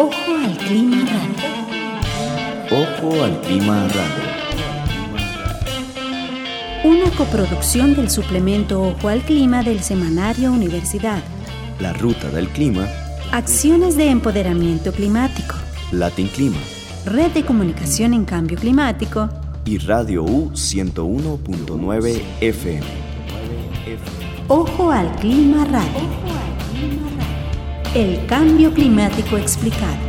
Ojo al clima radio. Ojo al clima radio. Una coproducción del suplemento Ojo al clima del semanario Universidad. La ruta del clima. Acciones de empoderamiento climático. Latin Clima. Red de comunicación en cambio climático. Y Radio U 101.9 FM. Ojo al clima radio. El cambio climático explicado.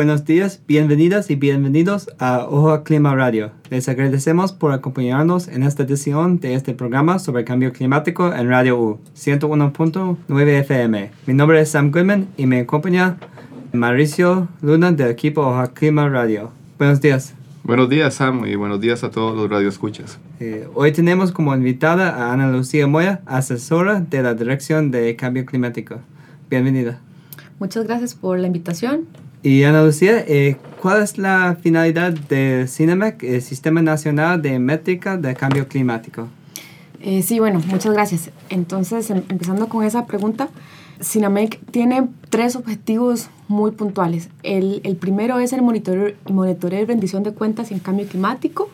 Buenos días, bienvenidas y bienvenidos a Ojo Clima Radio. Les agradecemos por acompañarnos en esta edición de este programa sobre cambio climático en Radio U 101.9 FM. Mi nombre es Sam Goodman y me acompaña Mauricio Luna del equipo Ojo Clima Radio. Buenos días. Buenos días Sam y buenos días a todos los radioescuchas. Eh, hoy tenemos como invitada a Ana Lucía Moya, asesora de la Dirección de Cambio Climático. Bienvenida. Muchas gracias por la invitación. Y Ana Lucía, eh, ¿cuál es la finalidad de CINEMEC, el Sistema Nacional de Métrica de Cambio Climático? Eh, sí, bueno, muchas gracias. Entonces, em, empezando con esa pregunta, CINAMEC tiene tres objetivos muy puntuales. El, el primero es el monitoreo, monitoreo y rendición de cuentas en cambio climático,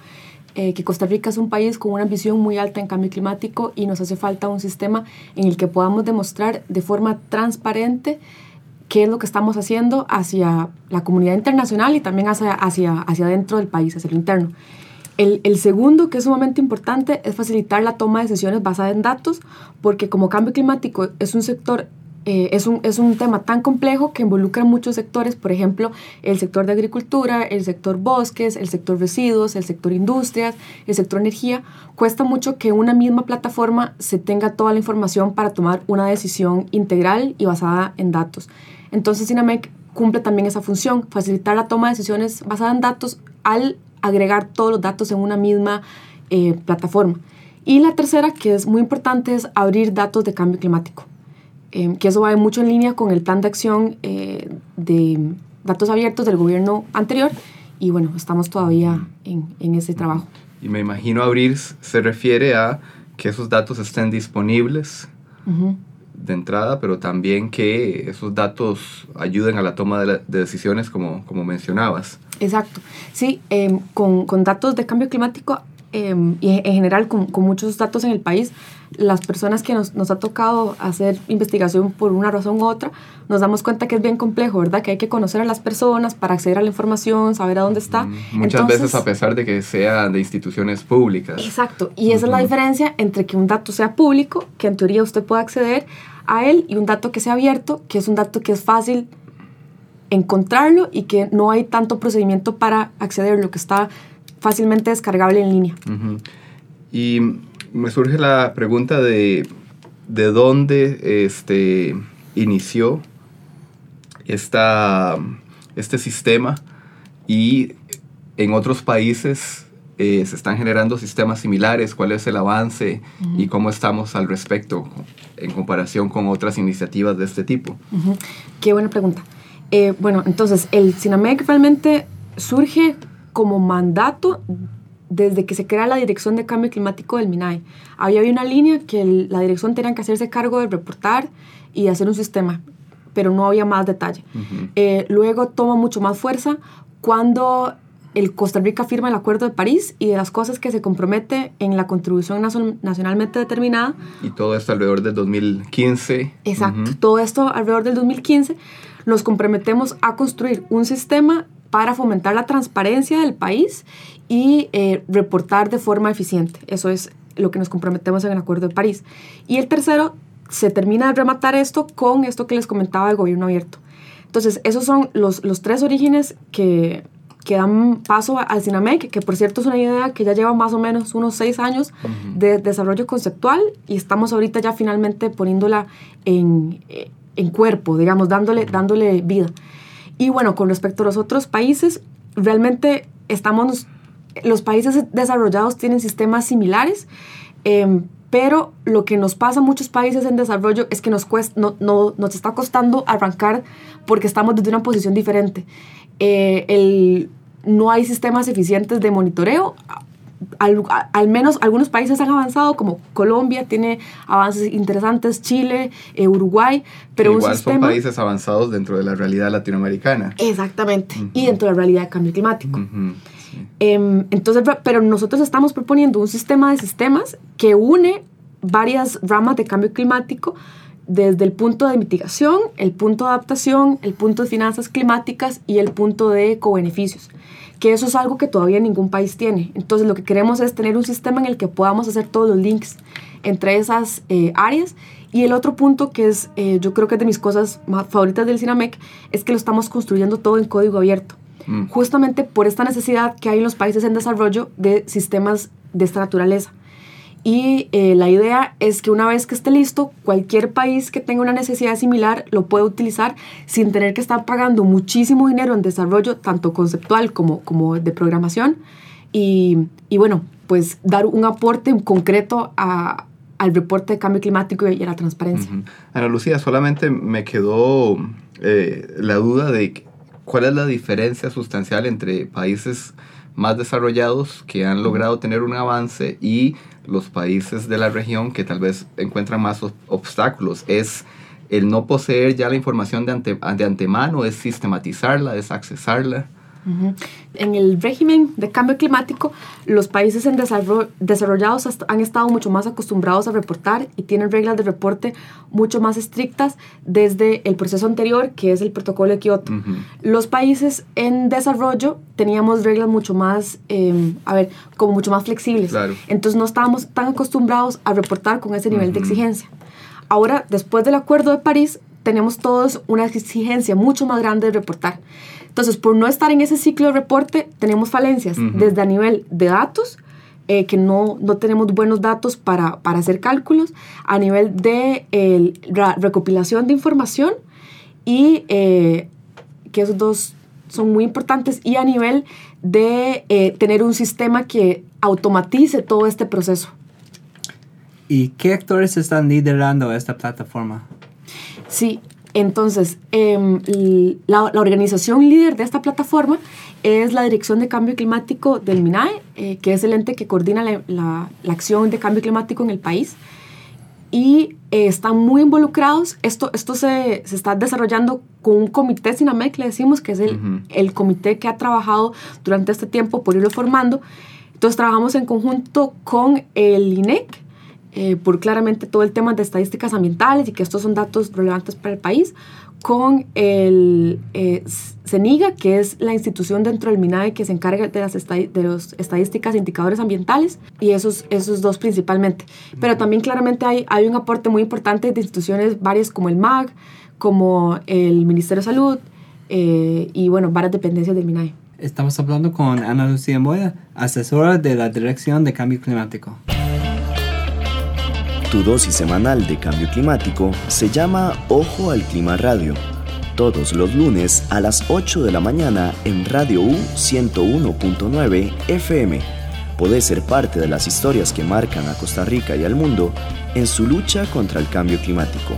eh, que Costa Rica es un país con una visión muy alta en cambio climático y nos hace falta un sistema en el que podamos demostrar de forma transparente qué es lo que estamos haciendo hacia la comunidad internacional y también hacia, hacia, hacia dentro del país, hacia lo interno. El, el, segundo, que es sumamente importante, es facilitar la toma de decisiones basada en datos, porque como cambio climático es un sector, eh, es, un, es un tema tan complejo que involucra muchos sectores, por ejemplo, el sector de agricultura, el sector bosques, el sector residuos, el sector industrias, el sector energía. Cuesta mucho que una misma plataforma se tenga toda la información para tomar una decisión integral y basada en datos. Entonces, Cinamec cumple también esa función, facilitar la toma de decisiones basada en datos al agregar todos los datos en una misma eh, plataforma. Y la tercera, que es muy importante, es abrir datos de cambio climático, eh, que eso va mucho en línea con el plan de acción eh, de datos abiertos del gobierno anterior. Y bueno, estamos todavía en, en ese trabajo. Y me imagino abrir se refiere a que esos datos estén disponibles. Uh -huh de entrada, pero también que esos datos ayuden a la toma de, la, de decisiones como, como mencionabas. Exacto. Sí, eh, con, con, datos de cambio climático eh, y en general con, con, muchos datos en el país, las personas que nos, nos, ha tocado hacer investigación por una razón u otra, nos damos cuenta que es bien complejo, ¿verdad? Que hay que conocer a las personas para acceder a la información, saber a dónde está. Muchas Entonces, veces a pesar de que sean de instituciones públicas. Exacto. Y esa uh -huh. es la diferencia entre que un dato sea público, que en teoría usted pueda acceder a él, y un dato que sea abierto, que es un dato que es fácil encontrarlo y que no hay tanto procedimiento para accederlo, que está fácilmente descargable en línea. Y me surge la pregunta de, de dónde este, inició esta, este sistema y en otros países eh, se están generando sistemas similares, cuál es el avance uh -huh. y cómo estamos al respecto en comparación con otras iniciativas de este tipo. Uh -huh. Qué buena pregunta. Eh, bueno, entonces el CINAMEC realmente surge como mandato desde que se crea la Dirección de Cambio Climático del MINAE. Había, había una línea que el, la dirección tenía que hacerse cargo de reportar y hacer un sistema, pero no había más detalle. Uh -huh. eh, luego toma mucho más fuerza cuando el Costa Rica firma el Acuerdo de París y de las cosas que se compromete en la contribución nacionalmente determinada. Y todo esto alrededor del 2015. Exacto, uh -huh. todo esto alrededor del 2015. Nos comprometemos a construir un sistema para fomentar la transparencia del país y eh, reportar de forma eficiente. Eso es lo que nos comprometemos en el Acuerdo de París. Y el tercero, se termina de rematar esto con esto que les comentaba del gobierno abierto. Entonces, esos son los, los tres orígenes que, que dan paso al CINAMEC, que por cierto es una idea que ya lleva más o menos unos seis años uh -huh. de desarrollo conceptual y estamos ahorita ya finalmente poniéndola en, en cuerpo, digamos, dándole, dándole vida. Y bueno, con respecto a los otros países, realmente estamos, los países desarrollados tienen sistemas similares, eh, pero lo que nos pasa a muchos países en desarrollo es que nos, cuesta, no, no, nos está costando arrancar porque estamos desde una posición diferente. Eh, el, no hay sistemas eficientes de monitoreo. Al, al, menos algunos países han avanzado, como Colombia tiene avances interesantes, Chile, eh, Uruguay, pero Igual un sistema, son países avanzados dentro de la realidad latinoamericana. Exactamente, uh -huh. y dentro de la realidad del cambio climático. Uh -huh. sí. eh, entonces, pero nosotros estamos proponiendo un sistema de sistemas que une varias ramas de cambio climático desde el punto de mitigación, el punto de adaptación, el punto de finanzas climáticas y el punto de ecobeneficios que eso es algo que todavía ningún país tiene. Entonces lo que queremos es tener un sistema en el que podamos hacer todos los links entre esas eh, áreas. Y el otro punto que es, eh, yo creo que es de mis cosas más favoritas del CINAMEC, es que lo estamos construyendo todo en código abierto. Mm. Justamente por esta necesidad que hay en los países en desarrollo de sistemas de esta naturaleza. Y eh, la idea es que una vez que esté listo, cualquier país que tenga una necesidad similar lo puede utilizar sin tener que estar pagando muchísimo dinero en desarrollo, tanto conceptual como, como de programación. Y, y bueno, pues dar un aporte concreto a, al reporte de cambio climático y a la transparencia. Ana Lucía, solamente me quedó eh, la duda de cuál es la diferencia sustancial entre países más desarrollados que han logrado tener un avance y los países de la región que tal vez encuentran más obstáculos. Es el no poseer ya la información de, ante, de antemano, es sistematizarla, es accesarla. Uh -huh. En el régimen de cambio climático, los países en desarrollo, desarrollados han estado mucho más acostumbrados a reportar y tienen reglas de reporte mucho más estrictas desde el proceso anterior, que es el protocolo de Kioto. Uh -huh. Los países en desarrollo teníamos reglas mucho más, eh, a ver, como mucho más flexibles. Claro. Entonces no estábamos tan acostumbrados a reportar con ese nivel uh -huh. de exigencia. Ahora, después del Acuerdo de París, tenemos todos una exigencia mucho más grande de reportar. Entonces, por no estar en ese ciclo de reporte, tenemos falencias, uh -huh. desde a nivel de datos, eh, que no, no tenemos buenos datos para, para hacer cálculos, a nivel de eh, la recopilación de información, y eh, que esos dos son muy importantes, y a nivel de eh, tener un sistema que automatice todo este proceso. ¿Y qué actores están liderando esta plataforma? Sí, entonces, eh, la, la, organización líder de esta plataforma es la Dirección de Cambio Climático del MINAE, eh, que es el ente que coordina la, la, la, acción de cambio climático en el país. Y eh, están muy involucrados. Esto, esto se, se, está desarrollando con un comité SINAMEC, le decimos, que es el, uh -huh. el comité que ha trabajado durante este tiempo por irlo formando. Entonces, trabajamos en conjunto con el INEC, eh, por claramente todo el tema de estadísticas ambientales y que estos son datos relevantes para el país, con el eh, CENIGA, que es la institución dentro del MINAE que se encarga de las de los estadísticas e indicadores ambientales, y esos, esos dos principalmente. Pero también claramente hay, hay un aporte muy importante de instituciones varias como el MAG, como el Ministerio de Salud eh, y bueno, varias dependencias del MINAE. Estamos hablando con Ana Lucía Moya, asesora de la Dirección de Cambio Climático. Tu dosis semanal de cambio climático se llama Ojo al Clima Radio. Todos los lunes a las 8 de la mañana en Radio U 101.9 FM. Podés ser parte de las historias que marcan a Costa Rica y al mundo en su lucha contra el cambio climático.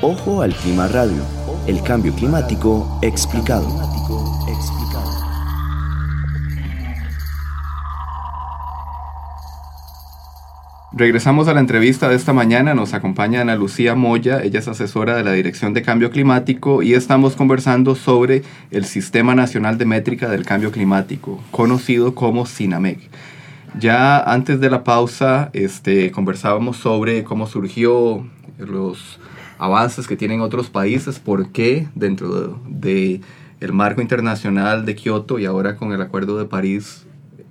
Ojo al Clima Radio. El cambio climático explicado. Regresamos a la entrevista de esta mañana. Nos acompaña Ana Lucía Moya. Ella es asesora de la Dirección de Cambio Climático y estamos conversando sobre el Sistema Nacional de Métrica del Cambio Climático, conocido como SINAMEC. Ya antes de la pausa este, conversábamos sobre cómo surgió los avances que tienen otros países, por qué dentro de, de el marco internacional de Kioto y ahora con el Acuerdo de París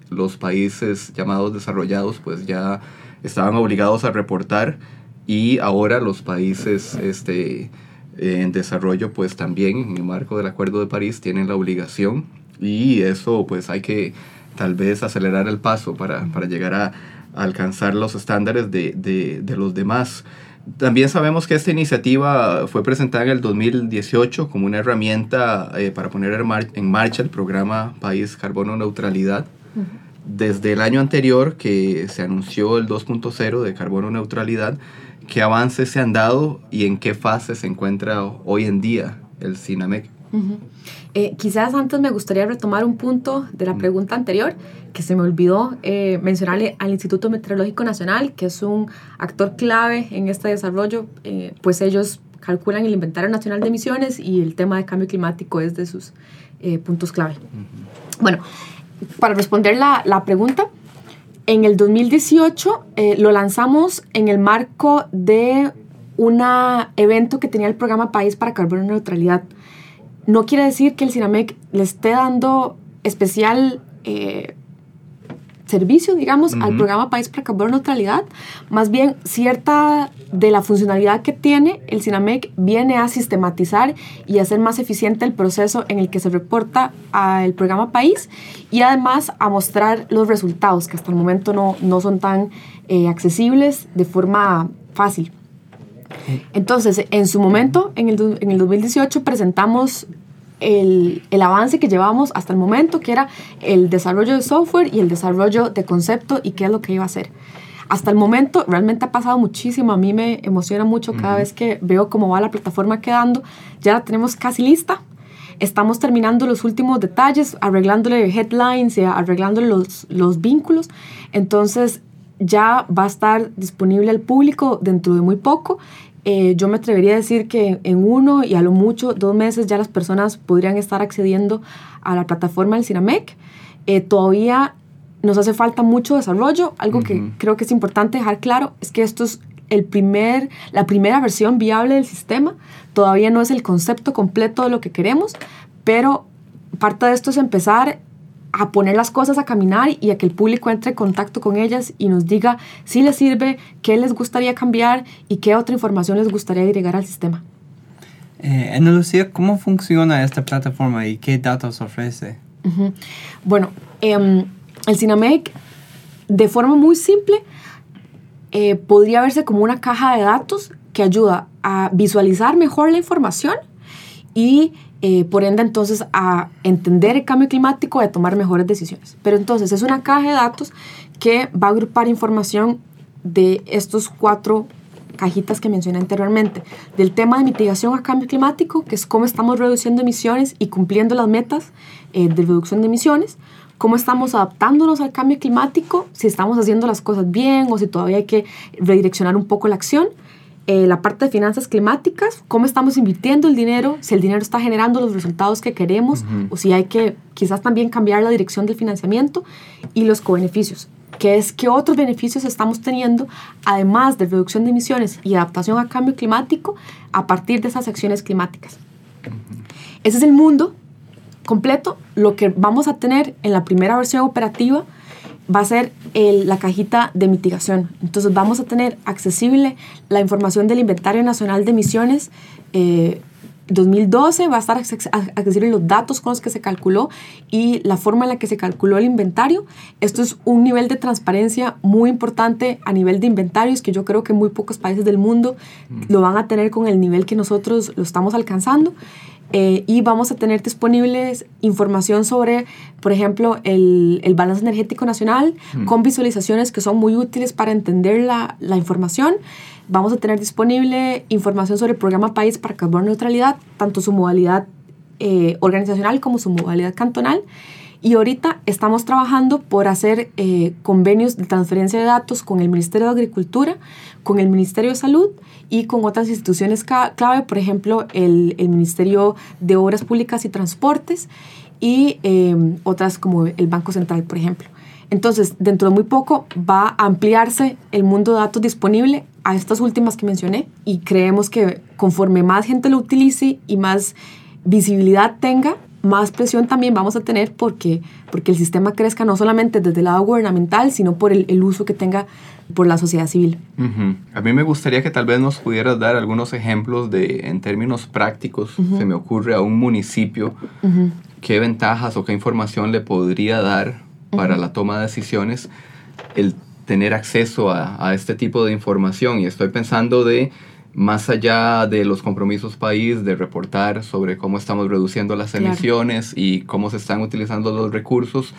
los países llamados desarrollados pues ya estaban obligados a reportar y ahora los países este, en desarrollo pues también en el marco del Acuerdo de París tienen la obligación y eso pues hay que tal vez acelerar el paso para, para llegar a, alcanzar los estándares de, de, de, los demás. También sabemos que esta iniciativa fue presentada en el 2018 como una herramienta eh, para poner en, mar en, marcha el programa País Carbono Neutralidad. Desde el año anterior que se anunció el 2.0 de carbono neutralidad, ¿qué avances se han dado y en qué fase se encuentra hoy en día el CINAMEC? Eh, quizás antes me gustaría retomar un punto de la pregunta anterior, que se me olvidó eh, mencionarle al Instituto Meteorológico Nacional, que es un actor clave en este desarrollo, eh, pues ellos calculan el inventario nacional de emisiones y el tema de cambio climático es de sus puntos clave. Bueno, para responder la, la, pregunta, en el 2018 lo lanzamos en el marco de un evento que tenía el programa País para Carbono Neutralidad. No quiere decir que el CINAMEC le esté dando especial eh, servicio, digamos, al programa País para Carbono Neutralidad. Más bien, cierta de la funcionalidad que tiene el CINAMEC viene a sistematizar y hacer más eficiente el proceso en el que se reporta al programa País y además a mostrar los resultados que hasta el momento no, no son tan eh, accesibles de forma fácil. Entonces, en su momento, en el, en el 2018, presentamos el, el, avance que llevamos hasta el momento, que era el desarrollo de software y el desarrollo de concepto y qué es lo que iba a hacer. Hasta el momento realmente ha pasado muchísimo, a mí me emociona mucho cada vez que veo cómo va la plataforma quedando, ya la tenemos casi lista, estamos terminando los últimos detalles, arreglándole headlines y arreglándole los, los vínculos, entonces ya va a estar disponible al público dentro de muy poco eh, yo me atrevería a decir que en uno y a lo mucho dos meses ya las personas podrían estar accediendo a la plataforma del CINAMEC. Eh, todavía nos hace falta mucho desarrollo. Algo que creo que es importante dejar claro es que esto es el primer, la primera versión viable del sistema. Todavía no es el concepto completo de lo que queremos, pero parte de esto es empezar a poner las cosas a caminar y a que el público entre en contacto con ellas y nos diga si les sirve, qué les gustaría cambiar y qué otra información les gustaría agregar al sistema. Eh, Ana Lucía, ¿cómo funciona esta plataforma y qué datos ofrece? Bueno, em, el Cinamec, de forma muy simple, eh, podría verse como una caja de datos que ayuda a visualizar mejor la información y eh, por ende entonces a entender el cambio climático y a tomar mejores decisiones. Pero entonces es una caja de datos que va a agrupar información de estos cuatro cajitas que mencioné anteriormente, del tema de mitigación a cambio climático, que es cómo estamos reduciendo emisiones y cumpliendo las metas eh, de reducción de emisiones, cómo estamos adaptándonos al cambio climático, si estamos haciendo las cosas bien o si todavía hay que redireccionar un poco la acción, eh, la parte de finanzas climáticas, cómo estamos invirtiendo el dinero, si el dinero está generando los resultados que queremos o si hay que quizás también cambiar la dirección del financiamiento y los cobeneficios, que es qué otros beneficios estamos teniendo además de reducción de emisiones y adaptación a cambio climático a partir de esas acciones climáticas. Ese es el mundo completo, lo que vamos a tener en la primera versión operativa va a ser la cajita de mitigación. Entonces vamos a tener accesible la información del Inventario Nacional de Emisiones. 2012 eh, va a estar accesible los datos con los que se calculó y la forma en la que se calculó el inventario. Esto es un nivel de transparencia muy importante a nivel de inventarios que yo creo que muy pocos países del mundo mm. lo van a tener con el nivel que nosotros lo estamos alcanzando. Eh, y vamos a tener disponibles información sobre, por ejemplo, el, el balance energético nacional mm. con visualizaciones que son muy útiles para entender la, la, información. Vamos a tener disponible información sobre el programa País para Carbono Neutralidad, tanto su modalidad eh, organizacional como su modalidad cantonal. Y ahorita estamos trabajando por hacer eh, convenios de transferencia de datos con el Ministerio de Agricultura, con el Ministerio de Salud y con otras instituciones clave, por ejemplo, el, el Ministerio de Obras Públicas y Transportes y em, otras como el Banco Central, por ejemplo. Entonces, dentro de muy poco va a ampliarse el mundo de datos disponible a estas últimas que mencioné y creemos que conforme más gente lo utilice y más visibilidad tenga, más presión también vamos a tener porque, porque el sistema crezca no solamente desde el lado gubernamental, sino por el, el uso que tenga por la sociedad civil. A mí me gustaría que tal vez nos pudieras dar algunos ejemplos de, en términos prácticos, se me ocurre a un municipio, qué ventajas o qué información le podría dar para la toma de decisiones el tener acceso a, a, este tipo de información. Y estoy pensando de más allá de los compromisos país de reportar sobre cómo estamos reduciendo las emisiones y cómo se están utilizando los recursos,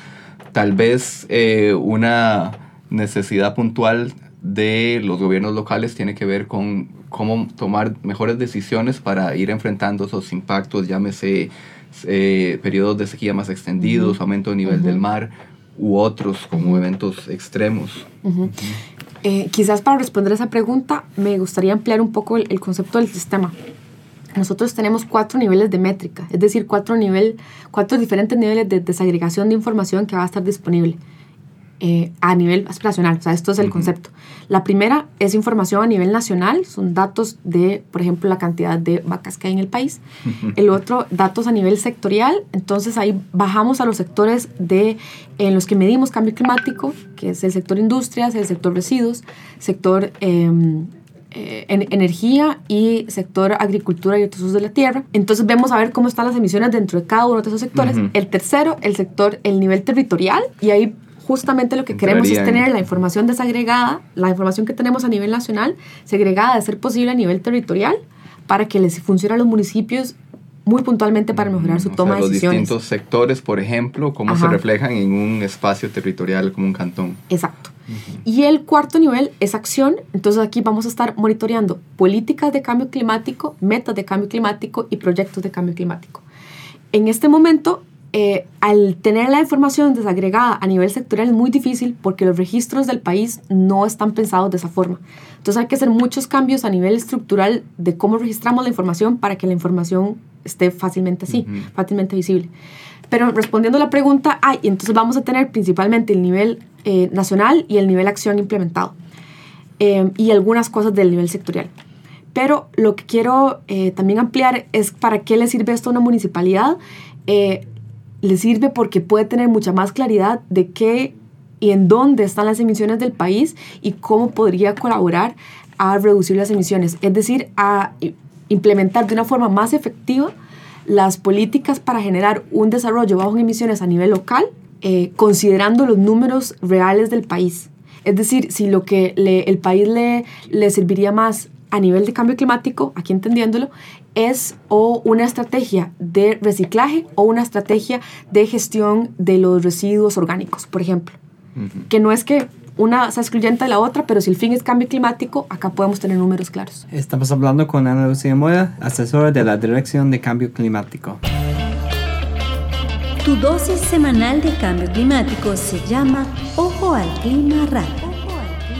tal vez eh, una necesidad puntual de los gobiernos locales tiene que ver con cómo tomar mejores decisiones para ir enfrentando esos impactos, llámese eh, periodos de sequía más extendidos, aumento de nivel del mar u otros como eventos extremos. Eh, quizás para responder esa pregunta me gustaría ampliar un poco el, concepto del sistema. Nosotros tenemos cuatro niveles de métrica, es decir, cuatro, nivel, cuatro diferentes niveles de desagregación de información que va a estar disponible. Eh, a nivel aspiracional. O sea, esto es el concepto. La primera es información a nivel nacional, son datos de, por ejemplo, la cantidad de vacas que hay en el país. El otro, datos a nivel sectorial. Entonces ahí bajamos a los sectores de, en los que medimos cambio climático, que es el sector industrias, el sector residuos, sector... Em, eh, energía y sector agricultura y otros usos de la tierra. Entonces vemos a ver cómo están las emisiones dentro de cada uno de esos sectores. El tercero, el sector, el nivel territorial, y ahí justamente lo que queremos es tener la información desagregada, la información que tenemos a nivel nacional, segregada de ser posible a nivel territorial, para que les funcione a los municipios muy puntualmente para mejorar su toma de decisiones. Los distintos sectores, por ejemplo, cómo se reflejan en un espacio territorial como un cantón. Exacto. Y el cuarto nivel es acción. Entonces aquí vamos a estar monitoreando políticas de cambio climático, metas de cambio climático y proyectos de cambio climático. En este momento eh, al tener la información desagregada a nivel sectorial es muy difícil porque los registros del país no están pensados de esa forma. Entonces hay que hacer muchos cambios a nivel estructural de cómo registramos la información para que la información esté fácilmente así, fácilmente visible. Pero respondiendo a la pregunta, hay, entonces vamos a tener principalmente el nivel eh, nacional y el nivel acción implementado eh, y algunas cosas del nivel sectorial. Pero lo que quiero también ampliar es para qué le sirve esto a una municipalidad le sirve porque puede tener mucha más claridad de qué y en dónde están las emisiones del país y cómo podría colaborar a reducir las emisiones, es decir, a implementar de una forma más efectiva las políticas para generar un desarrollo bajo en emisiones a nivel local, eh, considerando los números reales del país. Es decir, si lo que el país le, le serviría más a nivel de cambio climático, aquí entendiéndolo, es o una estrategia de reciclaje o una estrategia de gestión de los residuos orgánicos, por ejemplo. Que no es que una sea excluyente de la otra, pero si el fin es cambio climático, acá podemos tener números claros. Estamos hablando con Ana Lucía Moya, asesora de la Dirección de Cambio Climático. Tu dosis semanal de cambio climático se llama Ojo al Clima Radio.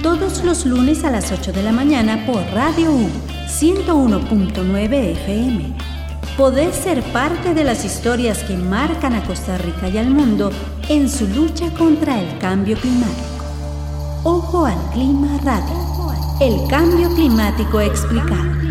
Todos los lunes a las 8 de la mañana por Radio U 101.9 FM. Podés ser parte de las historias que marcan a Costa Rica y al mundo en su lucha contra el cambio climático. Ojo al clima radio. El cambio climático explicado.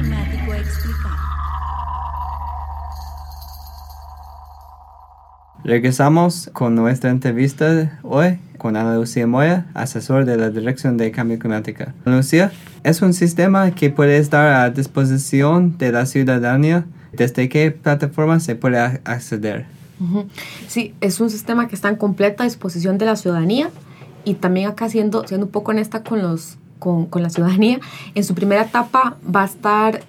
Regresamos con nuestra entrevista hoy con Ana Lucía Moya, asesor de la Dirección de Cambio Climático. Lucía, es un sistema que puede estar a disposición de la ciudadanía. ¿Desde qué plataforma se puede acceder? Sí, es un sistema que está en completa disposición de la ciudadanía y también acá siendo, siendo un poco honesta con, los, con, con la ciudadanía, en su primera etapa va a estar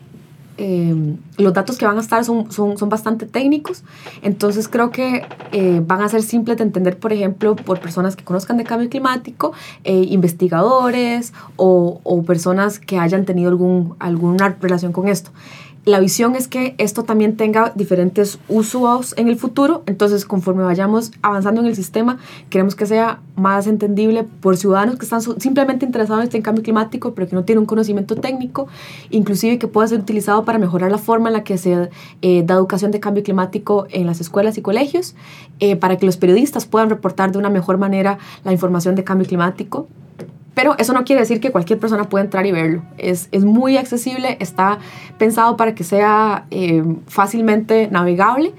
Em, los datos que van a estar son, son, son bastante técnicos, entonces creo que eh, van a ser simples de entender, por ejemplo, por personas que conozcan de cambio climático, eh, investigadores o, o, personas que hayan tenido algún, alguna relación con esto la visión es que esto también tenga diferentes usos en el futuro, entonces conforme vayamos avanzando en el sistema, queremos que sea más entendible por ciudadanos que están simplemente interesados en este cambio climático, pero que no tienen un conocimiento técnico, inclusive que pueda ser utilizado para mejorar la forma en la que se eh, da educación de cambio climático en las escuelas y colegios, eh, para que los periodistas puedan reportar de una mejor manera la información de cambio climático pero eso no quiere decir que cualquier persona pueda entrar y verlo. Es, es muy accesible, está pensado para que sea eh, fácilmente navegable,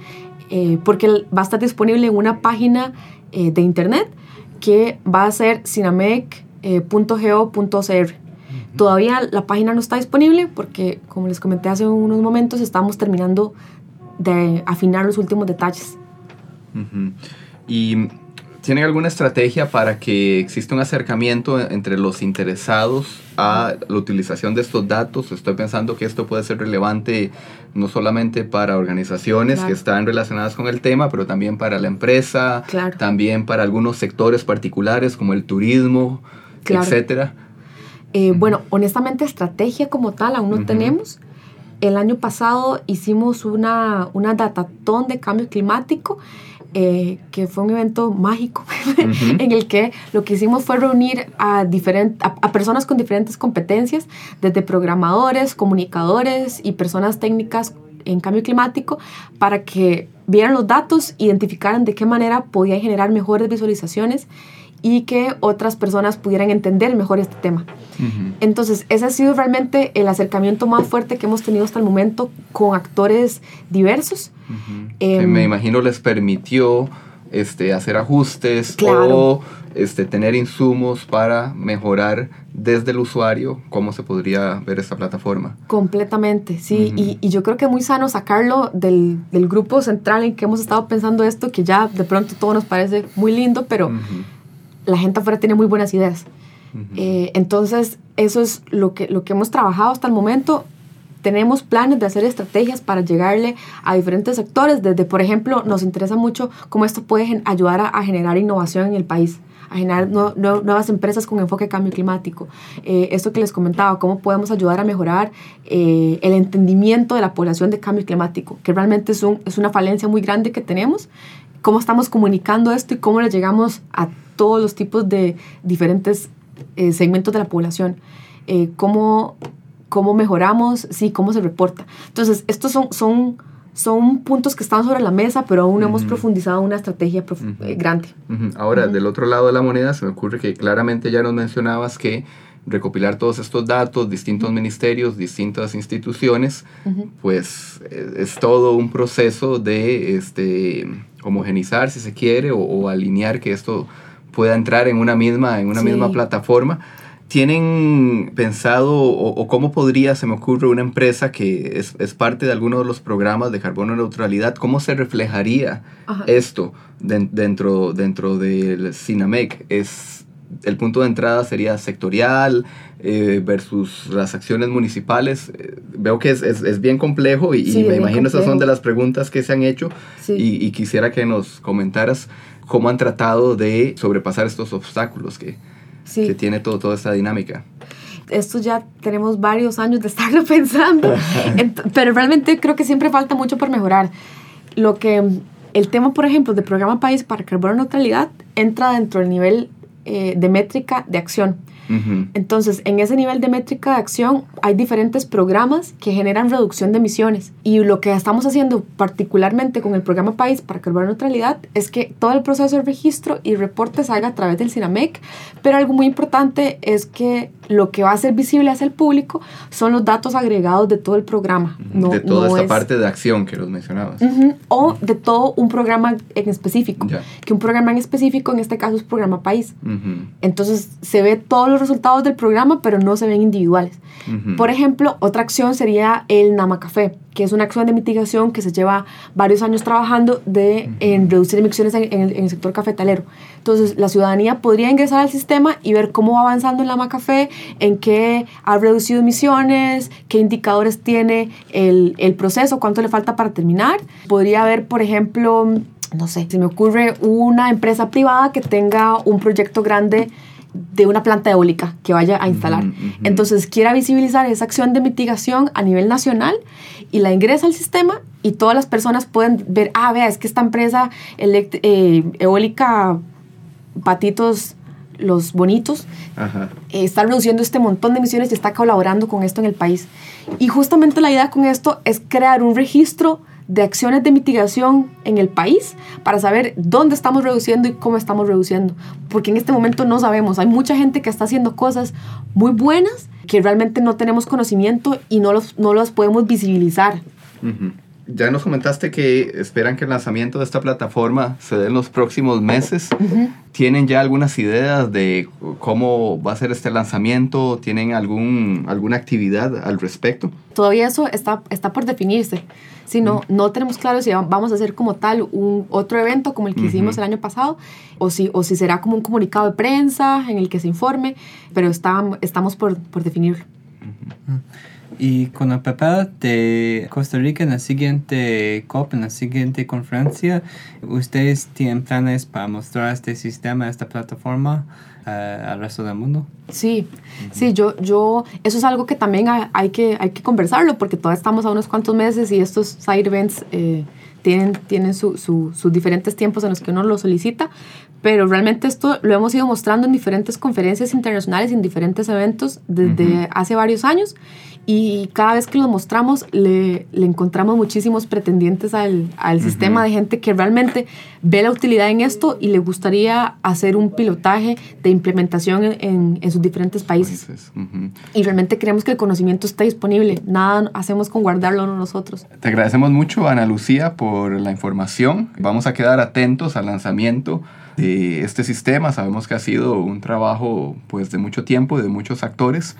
eh, porque va a estar disponible en una página eh, de internet que va a ser cinamec.go.cr. Todavía la página no está disponible porque, como les comenté hace unos momentos, estamos terminando de afinar los últimos detalles. Y ¿Tienen alguna estrategia para que exista un acercamiento entre los interesados a la utilización de estos datos? Estoy pensando que esto puede ser relevante no solamente para organizaciones que están relacionadas con el tema, pero también para la empresa, también para algunos sectores particulares como el turismo, etcétera. Eh, bueno, honestamente, estrategia como tal aún no tenemos. El año pasado hicimos una, una datatón de cambio climático eh, que fue un evento mágico en el que lo que hicimos fue reunir a, a, personas con diferentes competencias, desde programadores, comunicadores y personas técnicas en cambio climático, para que vieran los datos, identificaran de qué manera podían generar mejores visualizaciones y que otras personas pudieran entender mejor este tema. Entonces, ese ha sido realmente el acercamiento más fuerte que hemos tenido hasta el momento con actores diversos. Em, me imagino les permitió este, hacer ajustes o este, tener insumos para mejorar desde el usuario cómo se podría ver esta plataforma. Completamente, sí. y, y, yo creo que es muy sano sacarlo del, del, grupo central en que hemos estado pensando esto, que ya de pronto todo nos parece muy lindo, pero la gente afuera tiene muy buenas ideas. Eh, entonces, eso es lo que, lo que hemos trabajado hasta el momento. Tenemos planes de hacer estrategias para llegarle a diferentes sectores. Desde, por ejemplo, nos interesa mucho cómo esto puede ayudar a, generar innovación en el país a generar nuevas empresas con enfoque cambio climático. Eh, esto que les comentaba, cómo podemos ayudar a mejorar eh, el entendimiento de la población de cambio climático, que realmente es, un, es una falencia muy grande que tenemos. Cómo estamos comunicando esto y cómo le llegamos a todos los tipos de diferentes eh, segmentos de la población. Eh, cómo, cómo mejoramos, sí, cómo se reporta. Entonces, estos son, son, son puntos que están sobre la mesa, pero aún no hemos profundizado una estrategia eh, grande. Ahora, del otro lado de la moneda, se me ocurre que claramente ya nos mencionabas que recopilar todos estos datos, distintos ministerios, distintas instituciones, pues es todo un proceso de este, homogenizar, si se quiere, o, o alinear que esto pueda entrar en una misma, en una misma plataforma. ¿Tienen pensado o, cómo podría, se me ocurre, una empresa que es, es, parte de alguno de los programas de carbono neutralidad, cómo se reflejaría esto dentro, dentro del CINAMEC? ¿Es, ¿El punto de entrada sería sectorial eh, versus las acciones municipales? Eh, veo que es, es, es, bien complejo y, me imagino esas son de las preguntas que se han hecho y, y quisiera que nos comentaras cómo han tratado de sobrepasar estos obstáculos que, que tiene todo, toda esta dinámica. Esto ya tenemos varios años de estarlo pensando, pero realmente creo que siempre falta mucho por mejorar. Lo que el tema, por ejemplo, de programa país para carbono neutralidad entra dentro del nivel eh, de métrica de acción. Entonces, en ese nivel de métrica de acción hay diferentes programas que generan reducción de emisiones. Y lo que estamos haciendo particularmente con el programa País para Carbono Neutralidad es que todo el proceso de registro y reporte salga a través del CINAMEC, pero algo muy importante es que lo que va a ser visible hacia el público son los datos agregados de todo el programa. de toda esta parte de acción que los mencionabas. O de todo un programa en específico. Que un programa en específico, en este caso, es programa país. Entonces se ve todos los resultados del programa, pero no se ven individuales. Por ejemplo, otra acción sería el Nama Café, que es una acción de mitigación que se lleva varios años trabajando de, en reducir emisiones en, el, sector cafetalero. Entonces, la ciudadanía podría ingresar al sistema y ver cómo va avanzando el Nama Café, en qué ha reducido emisiones, qué indicadores tiene el, el proceso, cuánto le falta para terminar. Podría ver, por ejemplo, no sé, se me ocurre una empresa privada que tenga un proyecto grande de una planta eólica que vaya a instalar. Entonces, quiera visibilizar esa acción de mitigación a nivel nacional y la ingresa al sistema y todas las personas pueden ver, ah, vea, es que esta empresa eh, eólica, patitos, los bonitos, eh, está reduciendo este montón de emisiones y está colaborando con esto en el país. Y justamente la idea con esto es crear un registro de acciones de mitigación en el país para saber dónde estamos reduciendo y cómo estamos reduciendo. Porque en este momento no sabemos. Hay mucha gente que está haciendo cosas muy buenas que realmente no tenemos conocimiento y no, los, no las podemos visibilizar. Ya nos comentaste que esperan que el lanzamiento de esta plataforma se dé en los próximos meses. ¿Tienen ya algunas ideas de cómo va a ser este lanzamiento? ¿Tienen algún, alguna actividad al respecto? Todavía eso está, está por definirse. Si no, no tenemos claro si vamos a hacer como tal un otro evento como el que hicimos el año pasado o si, o si será como un comunicado de prensa en el que se informe, pero está, estamos por, por definirlo. Y con el papel de Costa Rica en la siguiente COP, en la siguiente conferencia, ¿ustedes tienen planes para mostrar este sistema, esta plataforma uh, al resto del mundo? Sí, sí, yo, yo, eso es algo que también hay, que, hay que conversarlo porque todavía estamos a unos cuantos meses y estos side events eh, tienen, tienen su, su, sus diferentes tiempos en los que uno lo solicita, pero realmente esto lo hemos ido mostrando en diferentes conferencias internacionales, en diferentes eventos desde hace varios años y cada vez que lo mostramos le, le encontramos muchísimos pretendientes al, al sistema de gente que realmente ve la utilidad en esto y le gustaría hacer un pilotaje de implementación en, en, sus diferentes países. Y realmente creemos que el conocimiento está disponible, nada hacemos con guardarlo nosotros. Te agradecemos mucho, Ana Lucía, por la información. Vamos a quedar atentos al lanzamiento de este sistema. Sabemos que ha sido un trabajo pues, de mucho tiempo, de muchos actores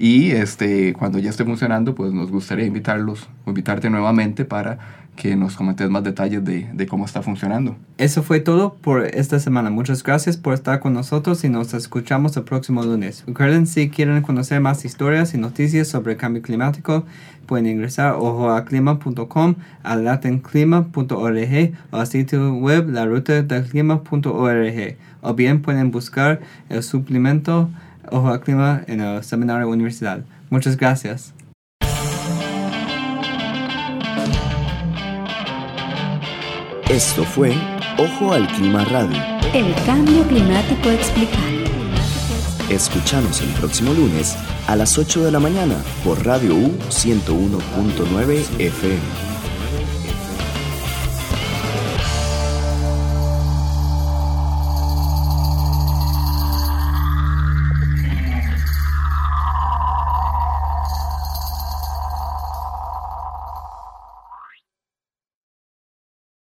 y este, cuando ya esté funcionando, pues nos gustaría invitarlos, invitarte nuevamente para que nos comentes más detalles de, de, cómo está funcionando. Eso fue todo por esta semana. Muchas gracias por estar con nosotros y nos escuchamos el próximo lunes. Recuerden, si quieren conocer más historias y noticias sobre el cambio climático, pueden ingresar ojoaclima.com, a latenclima.org o al sitio web la ruta del clima.org o bien pueden buscar el suplemento Ojo Clima en el Seminario Universidad. Muchas gracias. Esto fue Ojo al Clima Radio. El cambio climático explicado. Escuchanos el próximo lunes a las 8 de la mañana por Radio U 101.9 FM.